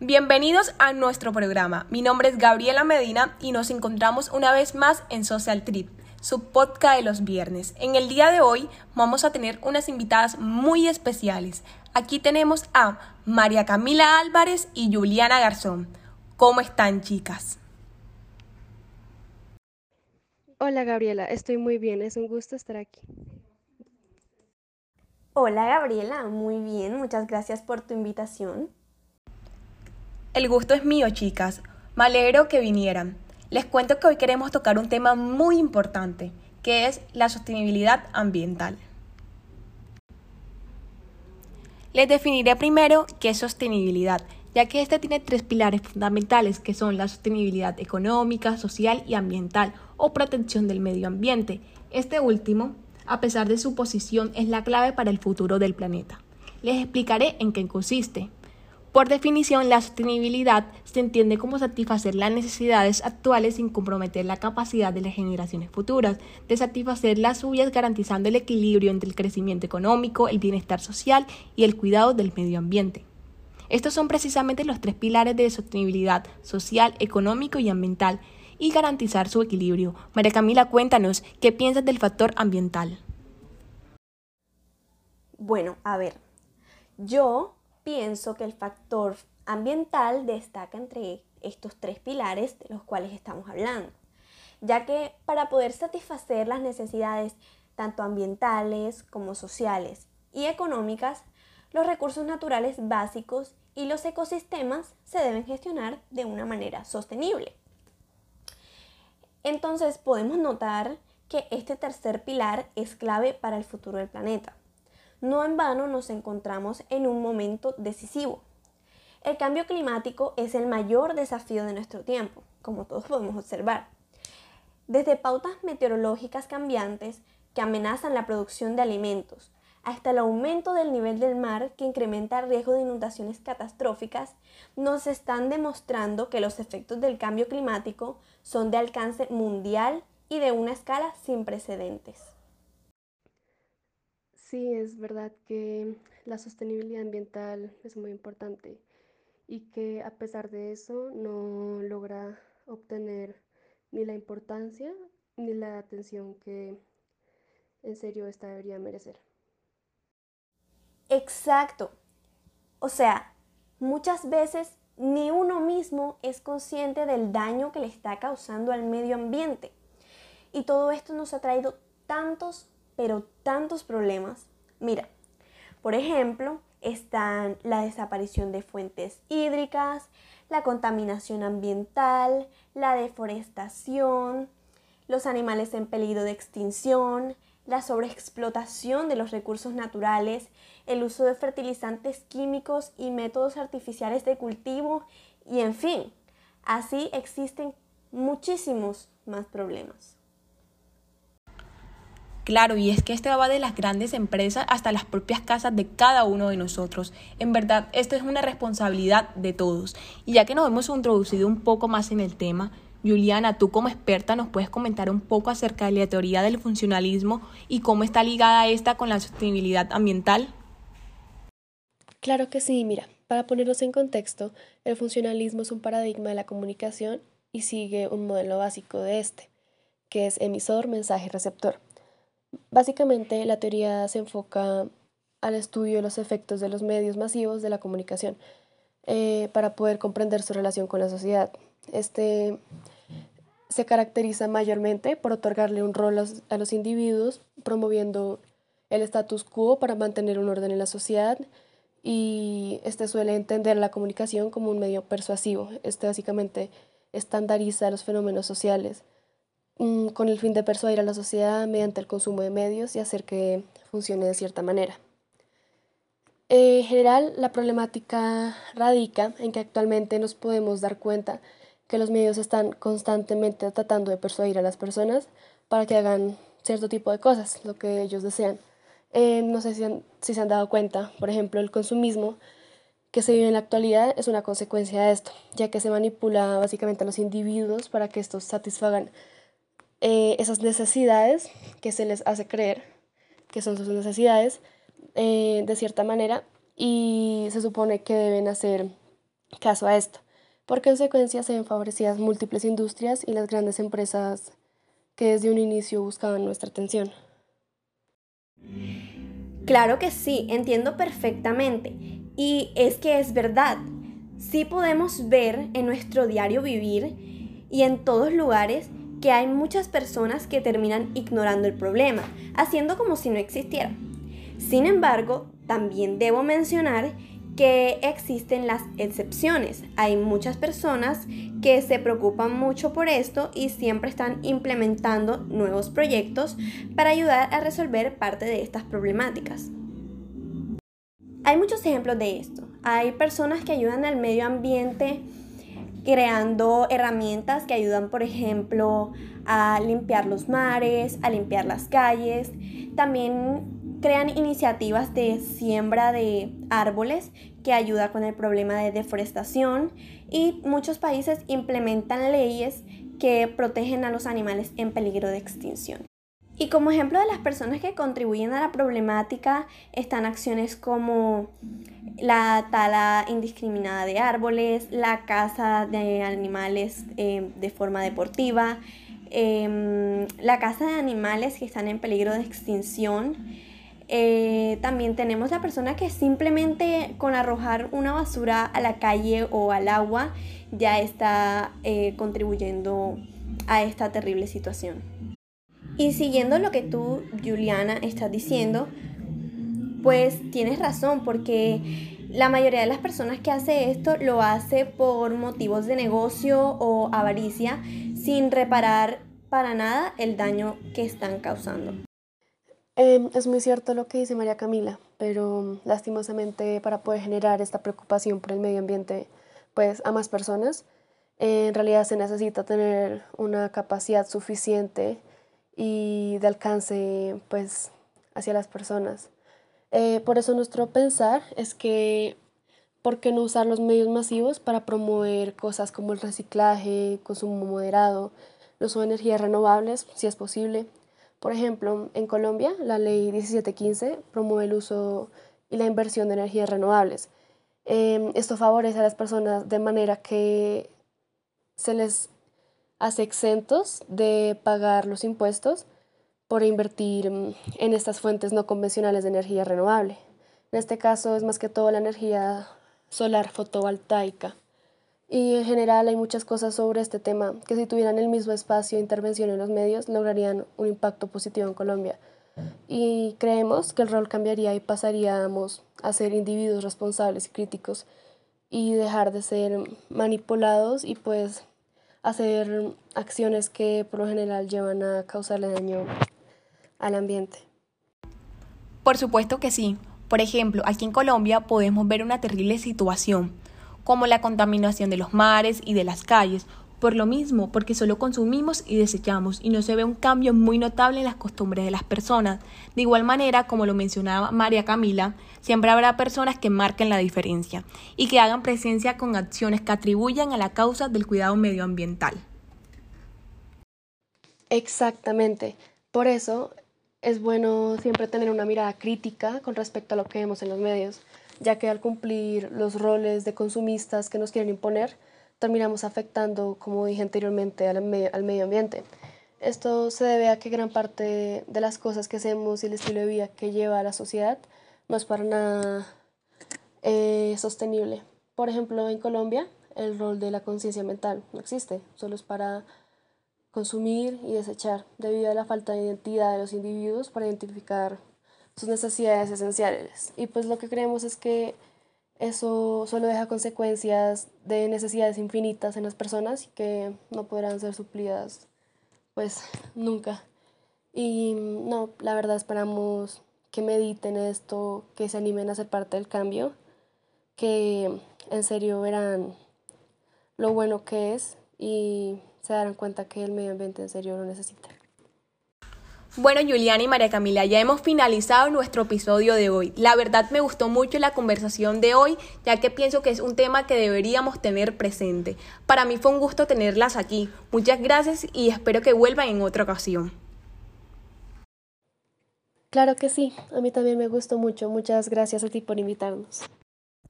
Bienvenidos a nuestro programa. Mi nombre es Gabriela Medina y nos encontramos una vez más en Social Trip, su podcast de los viernes. En el día de hoy vamos a tener unas invitadas muy especiales. Aquí tenemos a María Camila Álvarez y Juliana Garzón. ¿Cómo están, chicas? Hola, Gabriela. Estoy muy bien. Es un gusto estar aquí. Hola, Gabriela. Muy bien. Muchas gracias por tu invitación. El gusto es mío, chicas. Me alegro que vinieran. Les cuento que hoy queremos tocar un tema muy importante, que es la sostenibilidad ambiental. Les definiré primero qué es sostenibilidad, ya que este tiene tres pilares fundamentales que son la sostenibilidad económica, social y ambiental o protección del medio ambiente. Este último, a pesar de su posición, es la clave para el futuro del planeta. Les explicaré en qué consiste. Por definición, la sostenibilidad se entiende como satisfacer las necesidades actuales sin comprometer la capacidad de las generaciones futuras, de satisfacer las suyas garantizando el equilibrio entre el crecimiento económico, el bienestar social y el cuidado del medio ambiente. Estos son precisamente los tres pilares de sostenibilidad social, económico y ambiental y garantizar su equilibrio. María Camila, cuéntanos, ¿qué piensas del factor ambiental? Bueno, a ver, yo pienso que el factor ambiental destaca entre estos tres pilares de los cuales estamos hablando, ya que para poder satisfacer las necesidades tanto ambientales como sociales y económicas, los recursos naturales básicos y los ecosistemas se deben gestionar de una manera sostenible. Entonces podemos notar que este tercer pilar es clave para el futuro del planeta. No en vano nos encontramos en un momento decisivo. El cambio climático es el mayor desafío de nuestro tiempo, como todos podemos observar. Desde pautas meteorológicas cambiantes que amenazan la producción de alimentos, hasta el aumento del nivel del mar que incrementa el riesgo de inundaciones catastróficas, nos están demostrando que los efectos del cambio climático son de alcance mundial y de una escala sin precedentes. Sí, es verdad que la sostenibilidad ambiental es muy importante y que a pesar de eso no logra obtener ni la importancia ni la atención que en serio esta debería merecer. Exacto. O sea, muchas veces ni uno mismo es consciente del daño que le está causando al medio ambiente. Y todo esto nos ha traído tantos pero tantos problemas. Mira, por ejemplo, están la desaparición de fuentes hídricas, la contaminación ambiental, la deforestación, los animales en peligro de extinción, la sobreexplotación de los recursos naturales, el uso de fertilizantes químicos y métodos artificiales de cultivo y en fin, así existen muchísimos más problemas. Claro, y es que este va de las grandes empresas hasta las propias casas de cada uno de nosotros. En verdad, esto es una responsabilidad de todos. Y ya que nos hemos introducido un poco más en el tema, Juliana, tú como experta nos puedes comentar un poco acerca de la teoría del funcionalismo y cómo está ligada esta con la sostenibilidad ambiental. Claro que sí, mira, para ponernos en contexto, el funcionalismo es un paradigma de la comunicación y sigue un modelo básico de este, que es emisor, mensaje, receptor. Básicamente, la teoría se enfoca al estudio de los efectos de los medios masivos de la comunicación eh, para poder comprender su relación con la sociedad. Este se caracteriza mayormente por otorgarle un rol a los individuos, promoviendo el status quo para mantener un orden en la sociedad y este suele entender la comunicación como un medio persuasivo. Este básicamente estandariza los fenómenos sociales con el fin de persuadir a la sociedad mediante el consumo de medios y hacer que funcione de cierta manera. En general, la problemática radica en que actualmente nos podemos dar cuenta que los medios están constantemente tratando de persuadir a las personas para que hagan cierto tipo de cosas, lo que ellos desean. Eh, no sé si, si se han dado cuenta, por ejemplo, el consumismo que se vive en la actualidad es una consecuencia de esto, ya que se manipula básicamente a los individuos para que estos satisfagan eh, esas necesidades que se les hace creer que son sus necesidades eh, de cierta manera y se supone que deben hacer caso a esto. Por consecuencia, se ven favorecidas múltiples industrias y las grandes empresas que desde un inicio buscaban nuestra atención. Claro que sí, entiendo perfectamente. Y es que es verdad. Sí podemos ver en nuestro diario vivir y en todos lugares que hay muchas personas que terminan ignorando el problema, haciendo como si no existiera. Sin embargo, también debo mencionar que existen las excepciones. Hay muchas personas que se preocupan mucho por esto y siempre están implementando nuevos proyectos para ayudar a resolver parte de estas problemáticas. Hay muchos ejemplos de esto. Hay personas que ayudan al medio ambiente creando herramientas que ayudan, por ejemplo, a limpiar los mares, a limpiar las calles. También crean iniciativas de siembra de árboles que ayuda con el problema de deforestación y muchos países implementan leyes que protegen a los animales en peligro de extinción. Y como ejemplo de las personas que contribuyen a la problemática están acciones como la tala indiscriminada de árboles, la caza de animales eh, de forma deportiva, em, la caza de animales que están en peligro de extinción, eh, también tenemos la persona que simplemente con arrojar una basura a la calle o al agua ya está eh, contribuyendo a esta terrible situación. Y siguiendo lo que tú, Juliana, estás diciendo, pues tienes razón, porque la mayoría de las personas que hace esto lo hace por motivos de negocio o avaricia, sin reparar para nada el daño que están causando. Em, es muy cierto lo que dice María Camila, pero lastimosamente para poder generar esta preocupación por el medio ambiente, pues a más personas, en realidad se necesita tener una capacidad suficiente y de alcance pues hacia las personas. Eh, por eso nuestro pensar es que, ¿por qué no usar los medios masivos para promover cosas como el reciclaje, consumo moderado, el uso de energías renovables, si es posible? Por ejemplo, en Colombia, la ley 1715 promueve el uso y la inversión de energías renovables. Em, esto favorece a las personas de manera que se les hace exentos de pagar los impuestos por invertir mm, en estas fuentes no convencionales de energía renovable. En este caso es más que todo la energía solar fotovoltaica. Y en general hay muchas cosas sobre este tema que si tuvieran el mismo espacio de intervención en los medios lograrían un impacto positivo en Colombia. Y creemos que el rol cambiaría y pasaríamos a ser individuos responsables y críticos y dejar de ser manipulados y pues hacer acciones que por lo general llevan a causarle daño al ambiente. Por supuesto que sí. Por ejemplo, aquí en Colombia podemos ver una terrible situación como la contaminación de los mares y de las calles, por lo mismo, porque solo consumimos y desechamos y no se ve un cambio muy notable en las costumbres de las personas. De igual manera, como lo mencionaba María Camila, siempre habrá personas que marquen la diferencia y que hagan presencia con acciones que atribuyan a la causa del cuidado medioambiental. Exactamente. Por eso es bueno siempre tener una mirada crítica con respecto a lo que vemos en los medios ya que al cumplir los roles de consumistas que nos quieren imponer, terminamos afectando, como dije anteriormente, al medio, al medio ambiente. Esto se debe a que gran parte de las cosas que hacemos y el estilo de vida que lleva a la sociedad no es para nada eh, sostenible. Por ejemplo, en Colombia el rol de la conciencia mental no existe, solo es para consumir y desechar, debido a la falta de identidad de los individuos para identificar sus necesidades esenciales. Y pues lo que creemos es que eso solo deja consecuencias de necesidades infinitas en las personas que no podrán ser suplidas pues nunca. Y no, la verdad esperamos que mediten esto, que se animen a ser parte del cambio, que en serio verán lo bueno que es y se darán cuenta que el medio ambiente en serio lo necesita. Bueno, Juliana y María Camila, ya hemos finalizado nuestro episodio de hoy. La verdad me gustó mucho la conversación de hoy, ya que pienso que es un tema que deberíamos tener presente. Para mí fue un gusto tenerlas aquí. Muchas gracias y espero que vuelvan en otra ocasión. Claro que sí, a mí también me gustó mucho. Muchas gracias a ti por invitarnos.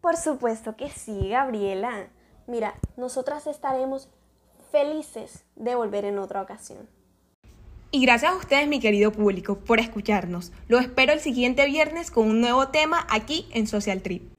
Por supuesto que sí, Gabriela. mira, nosotras estaremos felices de volver en otra ocasión. Y gracias a ustedes, mi querido público, por escucharnos. Lo espero el siguiente viernes con un nuevo tema aquí en Social Trip.